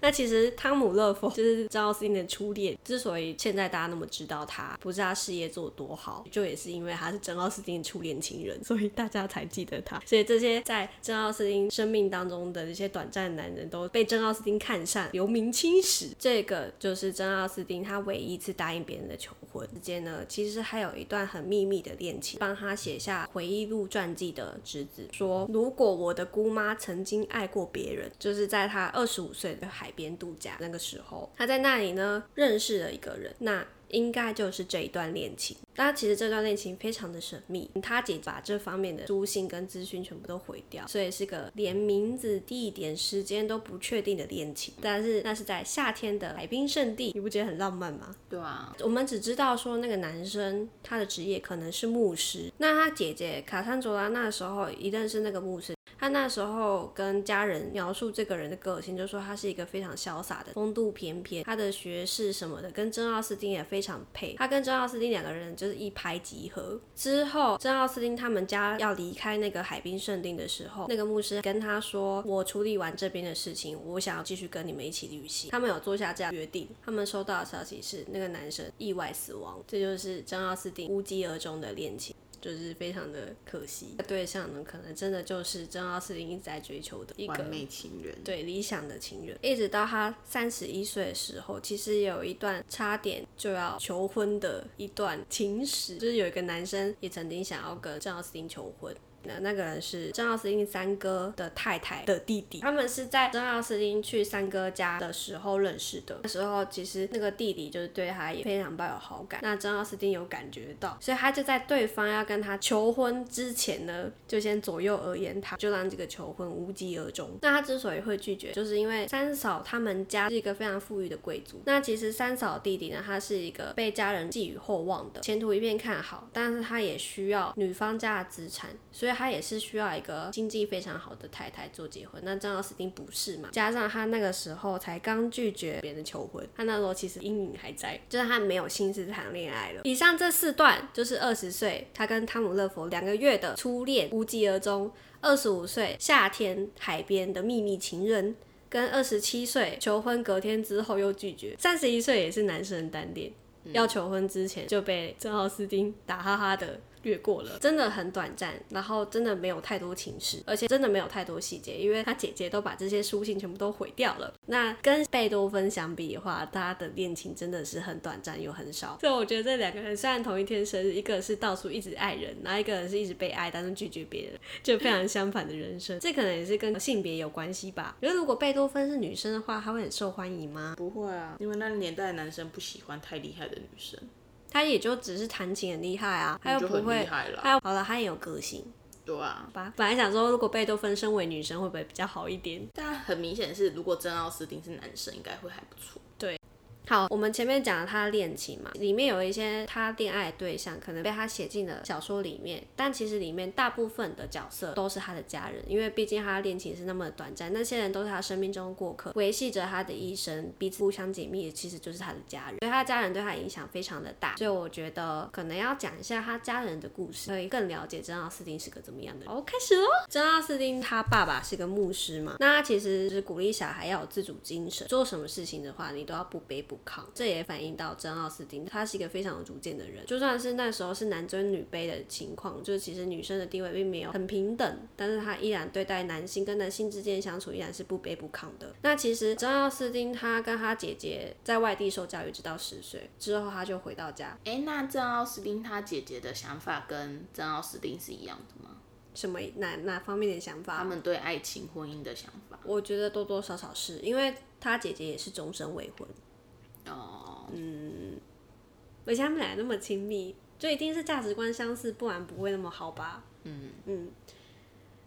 那其实汤姆勒夫就是真奥斯汀的初恋，之所以现在大家那么知道他，不是他事业做多好，就也是因为他是真奥斯汀的初恋情人，所以大家才记得他。所以这些在真奥斯汀生命当中的这些短暂男人都被真奥斯汀看上，留名青史。这个就是真奥斯汀他唯一一次答应别人的求婚之间呢，其实还有一段很密秘密的恋情。帮他写下回忆录传记的侄子说，如果我的姑妈曾经爱过别人，就是在他二十五岁的海。海边度假那个时候，他在那里呢认识了一个人，那应该就是这一段恋情。但其实这段恋情非常的神秘，他姐把这方面的书信跟资讯全部都毁掉，所以是个连名字、地点、时间都不确定的恋情。但是那是在夏天的海滨圣地，你不觉得很浪漫吗？对啊，我们只知道说那个男生他的职业可能是牧师，那他姐姐卡珊卓拉那时候一认识那个牧师。他那时候跟家人描述这个人的个性，就说他是一个非常潇洒的，风度翩翩。他的学识什么的跟珍奥斯汀也非常配。他跟珍奥斯汀两个人就是一拍即合。之后，珍奥斯汀他们家要离开那个海滨圣地的时候，那个牧师跟他说：“我处理完这边的事情，我想要继续跟你们一起旅行。”他们有做下这样约定。他们收到的消息是那个男生意外死亡，这就是珍奥斯汀无疾而终的恋情。就是非常的可惜，对象呢，可能真的就是郑奥斯汀一直在追求的一个完美情人，对理想的情人。一直到他三十一岁的时候，其实有一段差点就要求婚的一段情史，就是有一个男生也曾经想要跟郑奥斯汀求婚。那那个人是珍奥斯汀三哥的太太的弟弟，他们是在珍奥斯汀去三哥家的时候认识的。那时候其实那个弟弟就是对他也非常抱有好感，那珍奥斯汀有感觉到，所以他就在对方要跟他求婚之前呢，就先左右而言他，就让这个求婚无疾而终。那他之所以会拒绝，就是因为三嫂他们家是一个非常富裕的贵族。那其实三嫂弟弟呢，他是一个被家人寄予厚望的，前途一片看好，但是他也需要女方家的资产，所以。他也是需要一个经济非常好的太太做结婚，那张奥斯汀不是嘛？加上他那个时候才刚拒绝别人求婚，他那时候其实阴影还在，就是他没有心思谈恋爱了。以上这四段就是二十岁他跟汤姆勒佛两个月的初恋无疾而终，二十五岁夏天海边的秘密情人，跟二十七岁求婚隔天之后又拒绝，三十一岁也是男生单恋，要求婚之前就被珍奥斯汀打哈哈的。略过了，真的很短暂，然后真的没有太多情史，而且真的没有太多细节，因为他姐姐都把这些书信全部都毁掉了。那跟贝多芬相比的话，他的恋情真的是很短暂又很少。所以我觉得这两个人虽然同一天生日，一个是到处一直爱人，然后一个人是一直被爱但是拒绝别人，就非常相反的人生。这可能也是跟性别有关系吧？因为如果贝多芬是女生的话，她会很受欢迎吗？不会啊，因为那个年代男生不喜欢太厉害的女生。他也就只是弹琴很厉害啊，他又不会，他好了，他也有个性，对啊。吧，本来想说，如果贝多芬身为女生，会不会比较好一点？但很明显是，如果真奥斯汀是男生，应该会还不错。对。好，我们前面讲了他的恋情嘛，里面有一些他恋爱对象可能被他写进了小说里面，但其实里面大部分的角色都是他的家人，因为毕竟他的恋情是那么短暂，那些人都是他生命中的过客，维系着他的一生，彼此互相紧密的其实就是他的家人，所以他的家人对他影响非常的大，所以我觉得可能要讲一下他家人的故事，可以更了解珍奥斯汀是个怎么样的人。好，开始喽。珍奥斯汀他爸爸是个牧师嘛，那他其实是鼓励小孩要有自主精神，做什么事情的话，你都要不卑不这也反映到珍奥斯汀，他是一个非常有主见的人。就算是那时候是男尊女卑的情况，就是其实女生的地位并没有很平等，但是他依然对待男性跟男性之间相处依然是不卑不亢的。那其实珍奥斯汀他跟他姐姐在外地受教育直到十岁之后，他就回到家。哎，那珍奥斯汀他姐姐的想法跟珍奥斯汀是一样的吗？什么哪哪方面的想法？他们对爱情、婚姻的想法？我觉得多多少少是因为他姐姐也是终身未婚。哦，嗯，而且他们俩那么亲密，就一定是价值观相似，不然不会那么好吧？嗯嗯，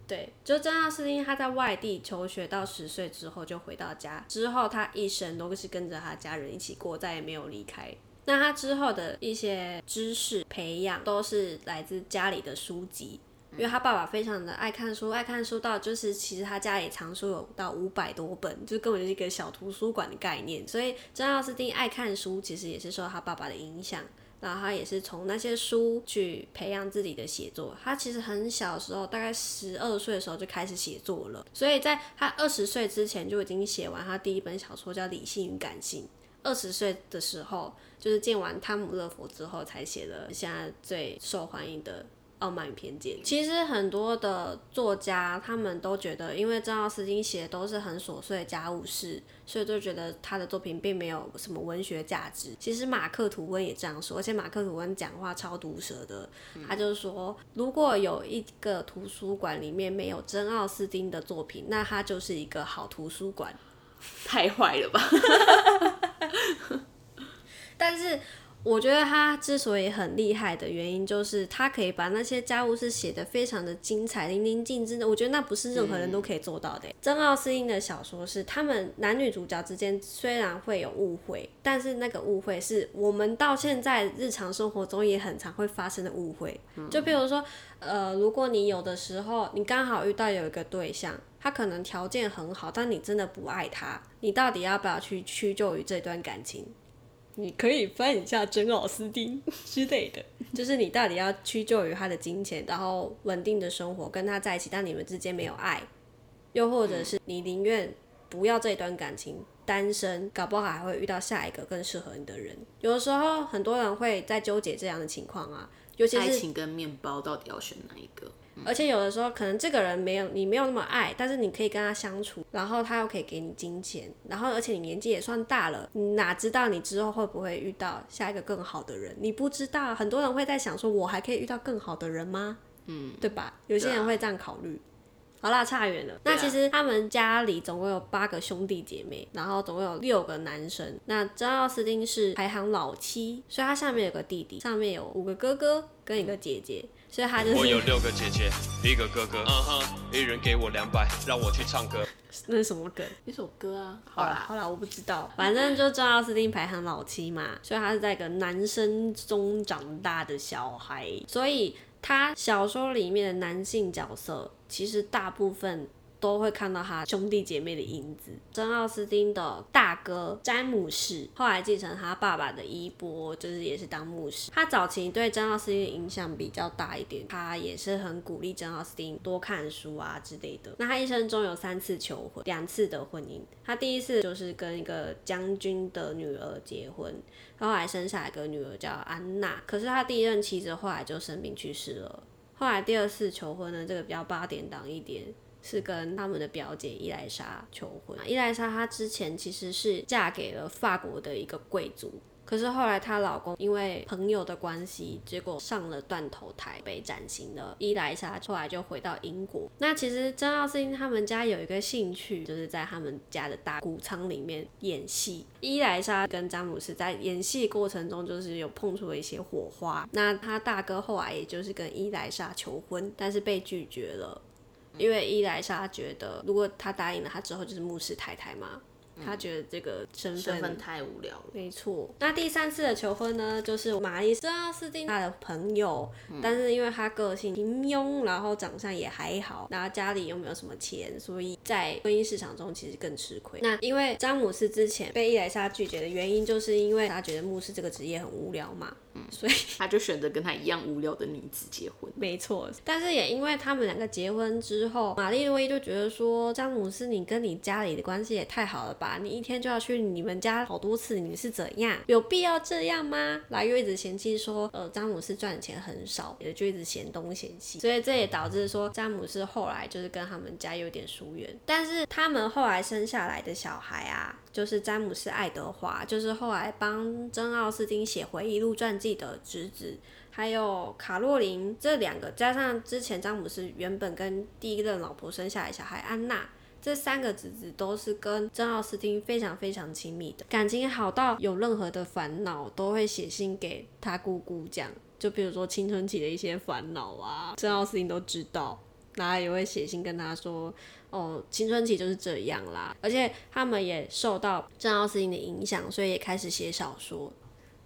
对，就真的是因为他在外地求学到十岁之后就回到家，之后他一生都是跟着他家人一起过，再也没有离开。那他之后的一些知识培养都是来自家里的书籍，因为他爸爸非常的爱看书，爱看书到就是其实他家里藏书有到五百多本，就根本就是一个小图书馆的概念。所以珍奥斯汀爱看书，其实也是受他爸爸的影响。然后他也是从那些书去培养自己的写作。他其实很小时候，大概十二岁的时候就开始写作了，所以在他二十岁之前就已经写完他第一本小说，叫《理性与感性》。二十岁的时候，就是见完汤姆勒佛之后，才写了现在最受欢迎的。傲慢与偏见。其实很多的作家，他们都觉得，因为珍奥斯汀写的都是很琐碎的家务事，所以就觉得他的作品并没有什么文学价值。其实马克吐温也这样说，而且马克吐温讲话超毒舌的。他就是说，如果有一个图书馆里面没有珍奥斯汀的作品，那它就是一个好图书馆。太坏了吧？但是。我觉得他之所以很厉害的原因，就是他可以把那些家务事写得非常的精彩、淋漓尽致的。我觉得那不是任何人都可以做到的。珍奥斯汀的小说是他们男女主角之间虽然会有误会，但是那个误会是我们到现在日常生活中也很常会发生的误会。就比如说，呃，如果你有的时候你刚好遇到有一个对象，他可能条件很好，但你真的不爱他，你到底要不要去屈就于这段感情？你可以翻一下珍奥斯汀 之类的，就是你到底要屈就于他的金钱，然后稳定的生活跟他在一起，但你们之间没有爱，又或者是你宁愿不要这段感情，单身，搞不好还会遇到下一个更适合你的人。有的时候很多人会在纠结这样的情况啊，尤其是爱情跟面包到底要选哪一个？而且有的时候，可能这个人没有你没有那么爱，但是你可以跟他相处，然后他又可以给你金钱，然后而且你年纪也算大了，你哪知道你之后会不会遇到下一个更好的人？你不知道，很多人会在想说，我还可以遇到更好的人吗？嗯，对吧？有些人会这样考虑。好啦，差远了。那其实他们家里总共有八个兄弟姐妹，然后总共有六个男生。那珍奥斯汀是排行老七，所以他下面有个弟弟，上面有五个哥哥跟一个姐姐。所以他就是我有六个姐姐，一个哥哥，嗯哼，一人给我两百，让我去唱歌。那是什么梗？一首歌啊。好啦好啦，我不知道。反正就珍奥斯汀排行老七嘛，所以他是在一个男生中长大的小孩，所以他小说里面的男性角色其实大部分。都会看到他兄弟姐妹的影子。珍奥斯汀的大哥詹姆士后来继承他爸爸的衣钵，就是也是当牧师。他早期对珍奥斯汀的影响比较大一点，他也是很鼓励珍奥斯汀多看书啊之类的。那他一生中有三次求婚，两次的婚姻。他第一次就是跟一个将军的女儿结婚，后来生下一个女儿叫安娜。可是他第一任妻子后来就生病去世了。后来第二次求婚呢，这个比较八点档一点。是跟他们的表姐伊莱莎求婚。伊莱莎她之前其实是嫁给了法国的一个贵族，可是后来她老公因为朋友的关系，结果上了断头台被斩刑了。伊莱莎后来就回到英国。那其实珍奥斯汀他们家有一个兴趣，就是在他们家的大谷仓里面演戏。伊莱莎跟詹姆斯在演戏过程中，就是有碰出了一些火花。那他大哥后来也就是跟伊莱莎求婚，但是被拒绝了。因为伊莱莎觉得，如果他答应了，他之后就是牧师太太嘛。他觉得这个身份太无聊了。没错。那第三次的求婚呢，就是玛丽珍奥斯汀他的朋友，但是因为他个性平庸，然后长相也还好，然后家里又没有什么钱，所以在婚姻市场中其实更吃亏。那因为詹姆斯之前被伊莱莎拒绝的原因，就是因为他觉得牧师这个职业很无聊嘛。所以 他就选择跟他一样无聊的女子结婚。没错，但是也因为他们两个结婚之后，玛丽洛伊就觉得说，詹姆斯，你跟你家里的关系也太好了吧？你一天就要去你们家好多次，你是怎样？有必要这样吗？来又一直嫌弃说，呃，詹姆斯赚的钱很少，也就一直嫌东嫌西，所以这也导致说，詹姆斯后来就是跟他们家有点疏远。但是他们后来生下来的小孩啊，就是詹姆斯·爱德华，就是后来帮真·奥斯汀写回忆录传自己的侄子。还有卡洛琳这两个，加上之前詹姆斯原本跟第一任老婆生下来小孩安娜，这三个侄子都是跟珍奥斯汀非常非常亲密的，感情好到有任何的烦恼都会写信给他姑姑讲，就比如说青春期的一些烦恼啊，珍奥斯汀都知道，然后也会写信跟他说，哦，青春期就是这样啦，而且他们也受到珍奥斯汀的影响，所以也开始写小说。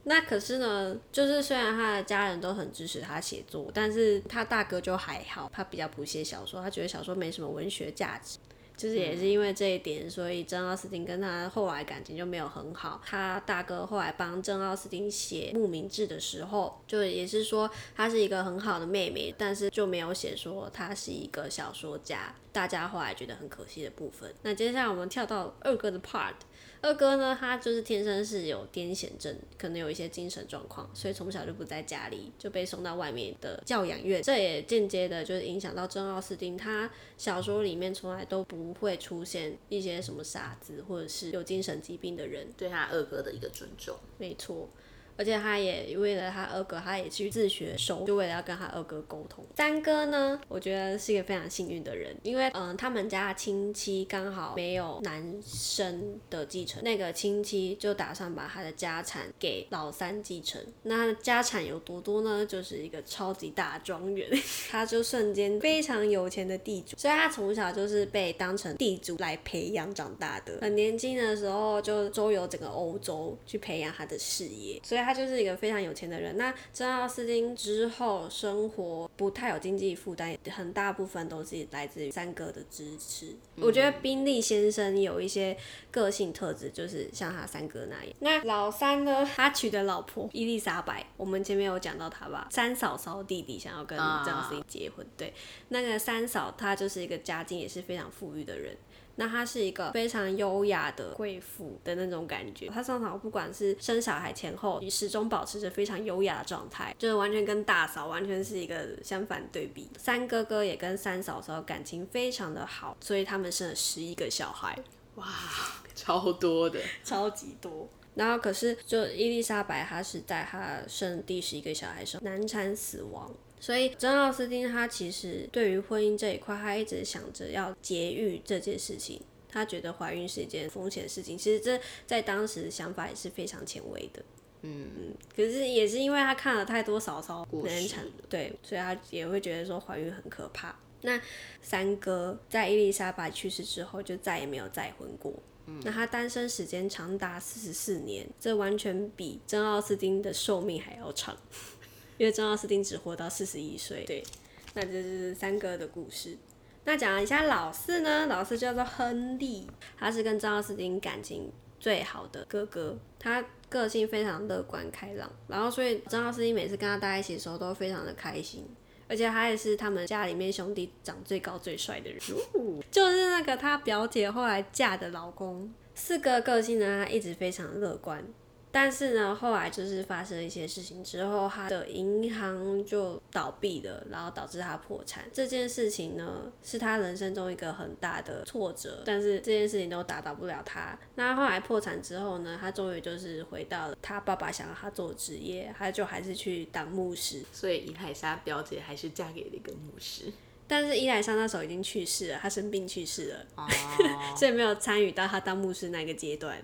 那可是呢，就是虽然他的家人都很支持他写作，但是他大哥就还好，他比较不屑小说，他觉得小说没什么文学价值。就是也是因为这一点，所以珍奥斯汀跟他后来感情就没有很好。他大哥后来帮珍奥斯汀写《牧民志》的时候，就也是说她是一个很好的妹妹，但是就没有写说她是一个小说家。大家后来觉得很可惜的部分。那接下来我们跳到二哥的 part。二哥呢，他就是天生是有癫痫症，可能有一些精神状况，所以从小就不在家里，就被送到外面的教养院。这也间接的就是影响到珍奥斯汀，他小说里面从来都不会出现一些什么傻子或者是有精神疾病的人，对他二哥的一个尊重。没错。而且他也为了他二哥，他也去自学手，就为了要跟他二哥沟通。三哥呢，我觉得是一个非常幸运的人，因为嗯，他们家亲戚刚好没有男生的继承，那个亲戚就打算把他的家产给老三继承。那家产有多多呢？就是一个超级大庄园，他就瞬间非常有钱的地主，所以他从小就是被当成地主来培养长大的。很年轻的时候就周游整个欧洲去培养他的事业，所以。他就是一个非常有钱的人。那珍奥斯汀之后生活不太有经济负担，很大部分都是来自于三哥的支持。我觉得宾利先生有一些个性特质，就是像他三哥那样。那老三呢？他娶的老婆伊丽莎白，我们前面有讲到他吧？三嫂嫂弟弟想要跟珍奥斯汀结婚，对，那个三嫂她就是一个家境也是非常富裕的人。那她是一个非常优雅的贵妇的那种感觉，她上场不管是生小孩前后，始终保持着非常优雅的状态，就是完全跟大嫂完全是一个相反对比。三哥哥也跟三嫂嫂感情非常的好，所以他们生了十一个小孩，哇，超多的，超级多。然后可是就伊丽莎白，她是在她生第十一个小孩时候难产死亡。所以，珍奥斯汀他其实对于婚姻这一块，他一直想着要节育这件事情。他觉得怀孕是一件风险的事情。其实这在当时想法也是非常前卫的。嗯嗯。可是也是因为他看了太多嫂嫂难产，对，所以他也会觉得说怀孕很可怕。那三哥在伊丽莎白去世之后，就再也没有再婚过。嗯。那他单身时间长达四十四年，这完全比珍奥斯汀的寿命还要长。因为珍奥斯汀只活到四十一岁，对，那这是三哥的故事。那讲一下老四呢？老四叫做亨利，他是跟珍奥斯汀感情最好的哥哥，他个性非常乐观开朗，然后所以珍奥斯汀每次跟他待在一起的时候都非常的开心，而且他也是他们家里面兄弟长最高最帅的人，就是那个他表姐后来嫁的老公。四哥个性呢，他一直非常乐观。但是呢，后来就是发生了一些事情之后，他的银行就倒闭了，然后导致他破产。这件事情呢，是他人生中一个很大的挫折。但是这件事情都打倒不了他。那后来破产之后呢，他终于就是回到了他爸爸想要他做的职业，他就还是去当牧师。所以伊海莎表姐还是嫁给了一个牧师。但是伊莱莎那时候已经去世了，他生病去世了，所以没有参与到他当牧师那个阶段。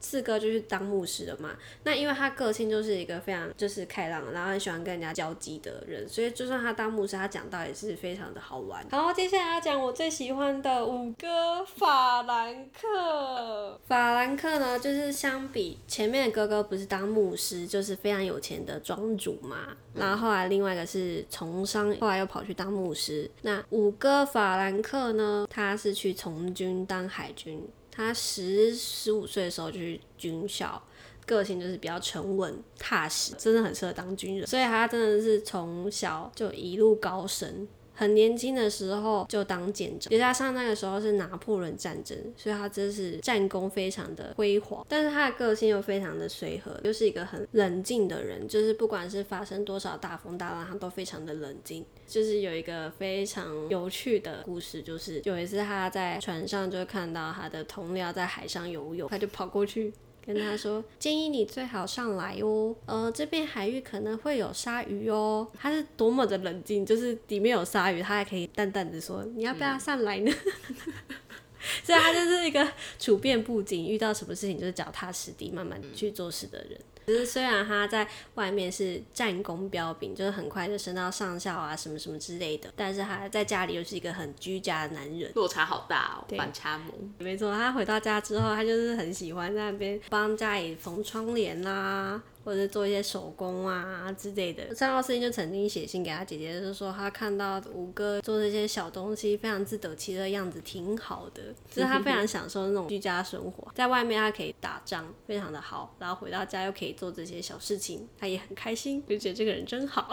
四哥就去当牧师了嘛？那因为他个性就是一个非常就是开朗，然后很喜欢跟人家交际的人，所以就算他当牧师，他讲到也是非常的好玩。好，接下来要讲我最喜欢的五哥法兰克。法兰克呢，就是相比前面的哥哥，不是当牧师，就是非常有钱的庄主嘛。然后后来另外一个是从商，后来又跑去当牧师。那五哥法兰克呢，他是去从军当海军。他十十五岁的时候就去军校，个性就是比较沉稳踏实，真的很适合当军人，所以他真的是从小就一路高升。很年轻的时候就当舰长，加上那个时候是拿破仑战争，所以他真是战功非常的辉煌。但是他的个性又非常的随和，又是一个很冷静的人，就是不管是发生多少大风大浪，他都非常的冷静。就是有一个非常有趣的故事，就是有一次他在船上就看到他的同僚在海上游泳，他就跑过去。跟他说，建议你最好上来哦。呃，这边海域可能会有鲨鱼哦。他是多么的冷静，就是里面有鲨鱼，他还可以淡淡的说，你要不要上来呢？所以他就是一个处变不惊，遇到什么事情就是脚踏实地，慢慢去做事的人。只是虽然他在外面是战功彪炳，就是很快就升到上校啊，什么什么之类的，但是他在家里又是一个很居家的男人，落差好大哦，反差萌。没错，他回到家之后，他就是很喜欢在那边帮家里缝窗帘啦。或者做一些手工啊之类的。张老师就曾经写信给他姐姐，就是说他看到五哥做这些小东西，非常自得其乐的样子，挺好的。就是他非常享受那种居家生活，在外面他可以打仗，非常的好，然后回到家又可以做这些小事情，他也很开心，就觉得这个人真好。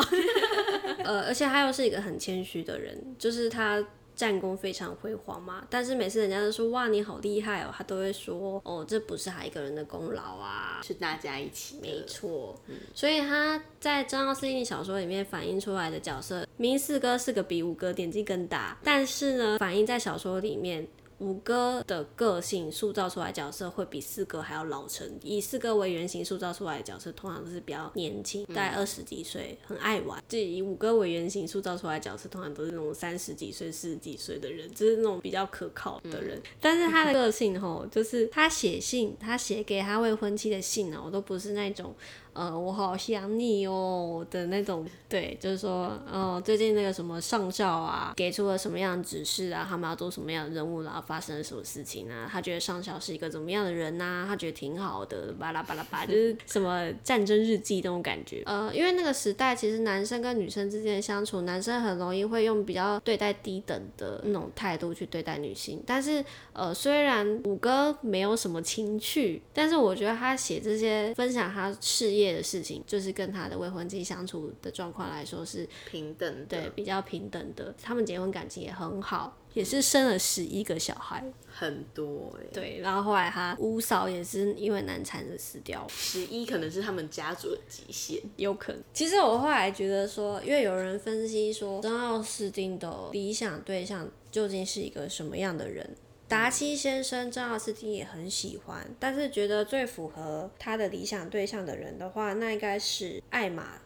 呃，而且他又是一个很谦虚的人，就是他。战功非常辉煌嘛，但是每次人家都说哇你好厉害哦，他都会说哦这不是他一个人的功劳啊，是大家一起。没错，所以他在张奥斯汀小说里面反映出来的角色，明四哥是个比五哥年纪更大，但是呢，反映在小说里面。五哥的个性塑造出来角色会比四哥还要老成，以四哥为原型塑造出来的角色通常都是比较年轻，大概二十几岁，很爱玩。就以五哥为原型塑造出来的角色通常都是那种三十几岁、四十几岁的人，就是那种比较可靠的人。但是他的个性吼，就是他写信，他写给他未婚妻的信呢，我都不是那种。呃，我好想你哦的那种，对，就是说，哦，最近那个什么上校啊，给出了什么样的指示啊，他们要做什么样的任务，然后发生了什么事情啊？他觉得上校是一个怎么样的人呐？他觉得挺好的，巴拉巴拉巴，就是什么战争日记那种感觉。呃，因为那个时代其实男生跟女生之间的相处，男生很容易会用比较对待低等的那种态度去对待女性。但是，呃，虽然五哥没有什么情趣，但是我觉得他写这些分享他事业。的事情就是跟他的未婚妻相处的状况来说是平等，对，比较平等的。他们结婚感情也很好，也是生了十一个小孩，很多哎。对，然后后来他五嫂也是因为难产而死掉。十一可能是他们家族的极限，有可能。其实我后来觉得说，因为有人分析说，张奥斯汀的理想对象究竟是一个什么样的人？达西先生，张奥斯汀也很喜欢，但是觉得最符合他的理想对象的人的话，那应该是艾玛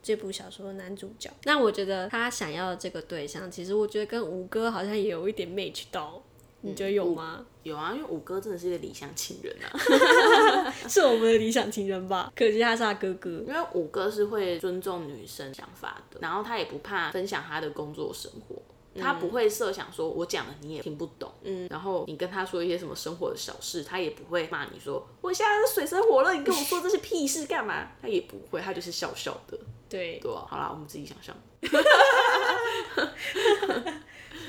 这部小说的男主角。那我觉得他想要的这个对象，其实我觉得跟五哥好像也有一点 match 到，你觉得有吗？有啊，因为五哥真的是一个理想情人啊，是我们的理想情人吧？可惜他是他哥哥，因为五哥是会尊重女生想法的，然后他也不怕分享他的工作生活。他不会设想说，我讲了你也听不懂，嗯，然后你跟他说一些什么生活的小事，他也不会骂你说，我现在是水深火热，你跟我说这些屁事干嘛？他也不会，他就是笑笑的，对对，好啦，我们自己想象，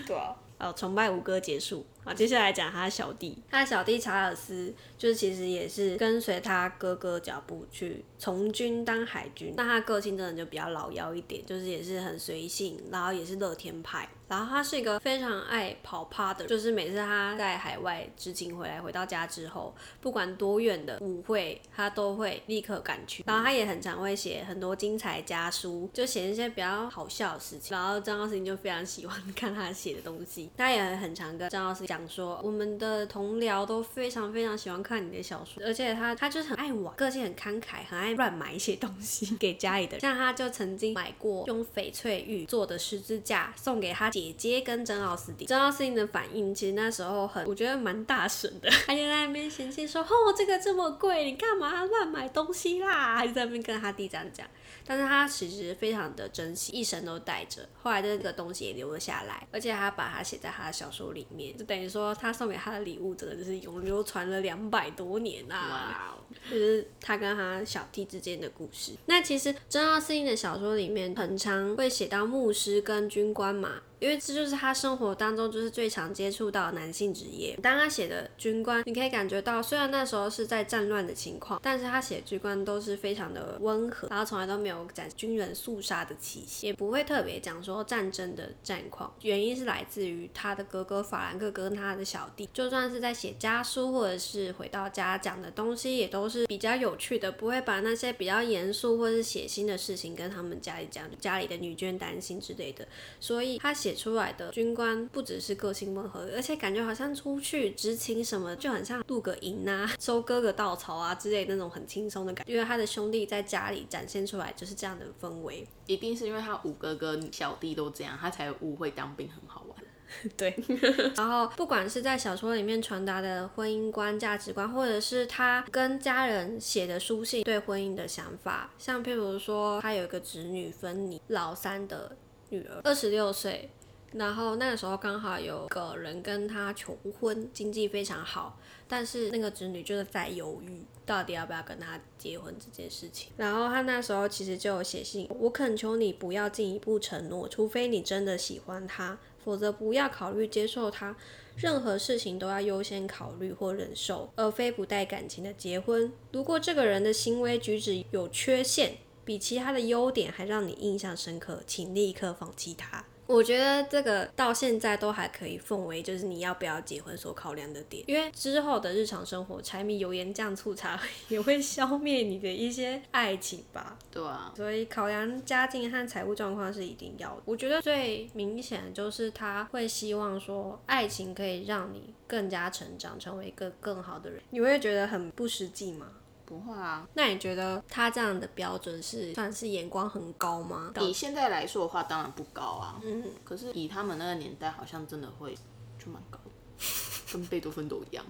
对啊。哦，崇拜五哥结束。接下来讲他小弟，他小弟查尔斯，就是其实也是跟随他哥哥脚步去从军当海军。那他个性真的就比较老妖一点，就是也是很随性，然后也是乐天派。然后他是一个非常爱跑趴的，就是每次他在海外执勤回来，回到家之后，不管多远的舞会，他都会立刻赶去。然后他也很常会写很多精彩家书，就写一些比较好笑的事情。然后张奥斯汀就非常喜欢 看他写的东西，他也很常跟张老师讲讲说，我们的同僚都非常非常喜欢看你的小说，而且他他就是很爱玩，个性很慷慨，很爱乱买一些东西给家里的。像他就曾经买过用翡翠玉做的十字架送给他。姐姐跟珍奥斯汀，珍奥斯汀的反应其实那时候很，我觉得蛮大声的，他就在那边嫌弃说：“哦，这个这么贵，你干嘛乱买东西啦？”还在那边跟他弟这样讲。但是他其实非常的珍惜，一生都带着。后来这个东西也留了下来，而且他把它写在他的小说里面，就等于说他送给他的礼物，真的就是永流传了两百多年啊！就是他跟他小弟之间的故事。那其实珍奥斯汀的小说里面，很常会写到牧师跟军官嘛。因为这就是他生活当中就是最常接触到的男性职业。当他写的军官，你可以感觉到，虽然那时候是在战乱的情况，但是他写军官都是非常的温和，然后从来都没有展军人肃杀的气息，也不会特别讲说战争的战况。原因是来自于他的哥哥法兰克跟他的小弟，就算是在写家书或者是回到家讲的东西，也都是比较有趣的，不会把那些比较严肃或是血腥的事情跟他们家里讲，家里的女眷担心之类的。所以他写出来的军官不只是个性温和，而且感觉好像出去执勤什么，就很像露个营啊、收割个稻草啊之类那种很轻松的感觉。因为他的兄弟在家里展现出来就是这样的氛围。一定是因为他五哥哥小弟都这样，他才误会当兵很好玩。对，然后不管是在小说里面传达的婚姻观、价值观，或者是他跟家人写的书信对婚姻的想法，像譬如说他有一个侄女芬妮，老三的女儿，二十六岁，然后那个时候刚好有个人跟他求婚，经济非常好，但是那个侄女就是在犹豫，到底要不要跟他结婚这件事情。然后他那时候其实就有写信，我恳求你不要进一步承诺，除非你真的喜欢他。否则不要考虑接受他，任何事情都要优先考虑或忍受，而非不带感情的结婚。如果这个人的行为举止有缺陷，比其他的优点还让你印象深刻，请立刻放弃他。我觉得这个到现在都还可以奉为就是你要不要结婚所考量的点，因为之后的日常生活，柴米油盐酱醋茶 也会消灭你的一些爱情吧。对啊，所以考量家境和财务状况是一定要的。我觉得最明显的就是他会希望说，爱情可以让你更加成长，成为一个更好的人。你会觉得很不实际吗？不会啊，那你觉得他这样的标准是算是眼光很高吗？以现在来说的话，当然不高啊。嗯，可是以他们那个年代，好像真的会就蛮高，跟贝多芬都一样。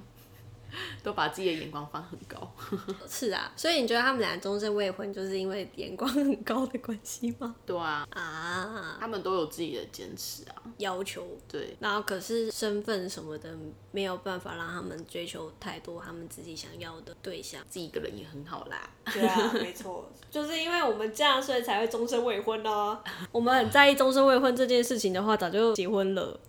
都把自己的眼光放很高，是啊，所以你觉得他们俩终身未婚，就是因为眼光很高的关系吗？对啊，啊，他们都有自己的坚持啊，要求，对，然后可是身份什么的没有办法让他们追求太多他们自己想要的对象，自己一个人也很好啦。对啊，没错，就是因为我们这样，所以才会终身未婚哦。我们很在意终身未婚这件事情的话，早就结婚了。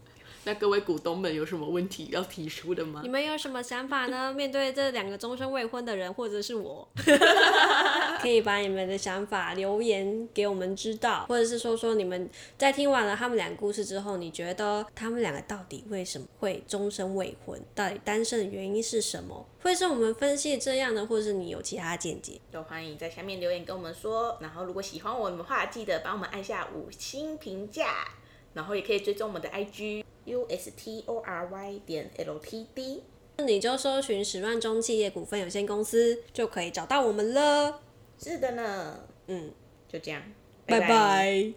那各位股东们有什么问题要提出的吗？你们有什么想法呢？面对这两个终身未婚的人，或者是我，可以把你们的想法留言给我们知道，或者是说说你们在听完了他们两个故事之后，你觉得他们两个到底为什么会终身未婚？到底单身的原因是什么？会是我们分析这样的，或者是你有其他见解？都欢迎在下面留言跟我们说。然后如果喜欢我们的话，记得帮我们按下五星评价，然后也可以追踪我们的 IG。U S T O R Y 点 L T D，你就搜寻十万中企业股份有限公司就可以找到我们了。是的呢，嗯，就这样，拜拜。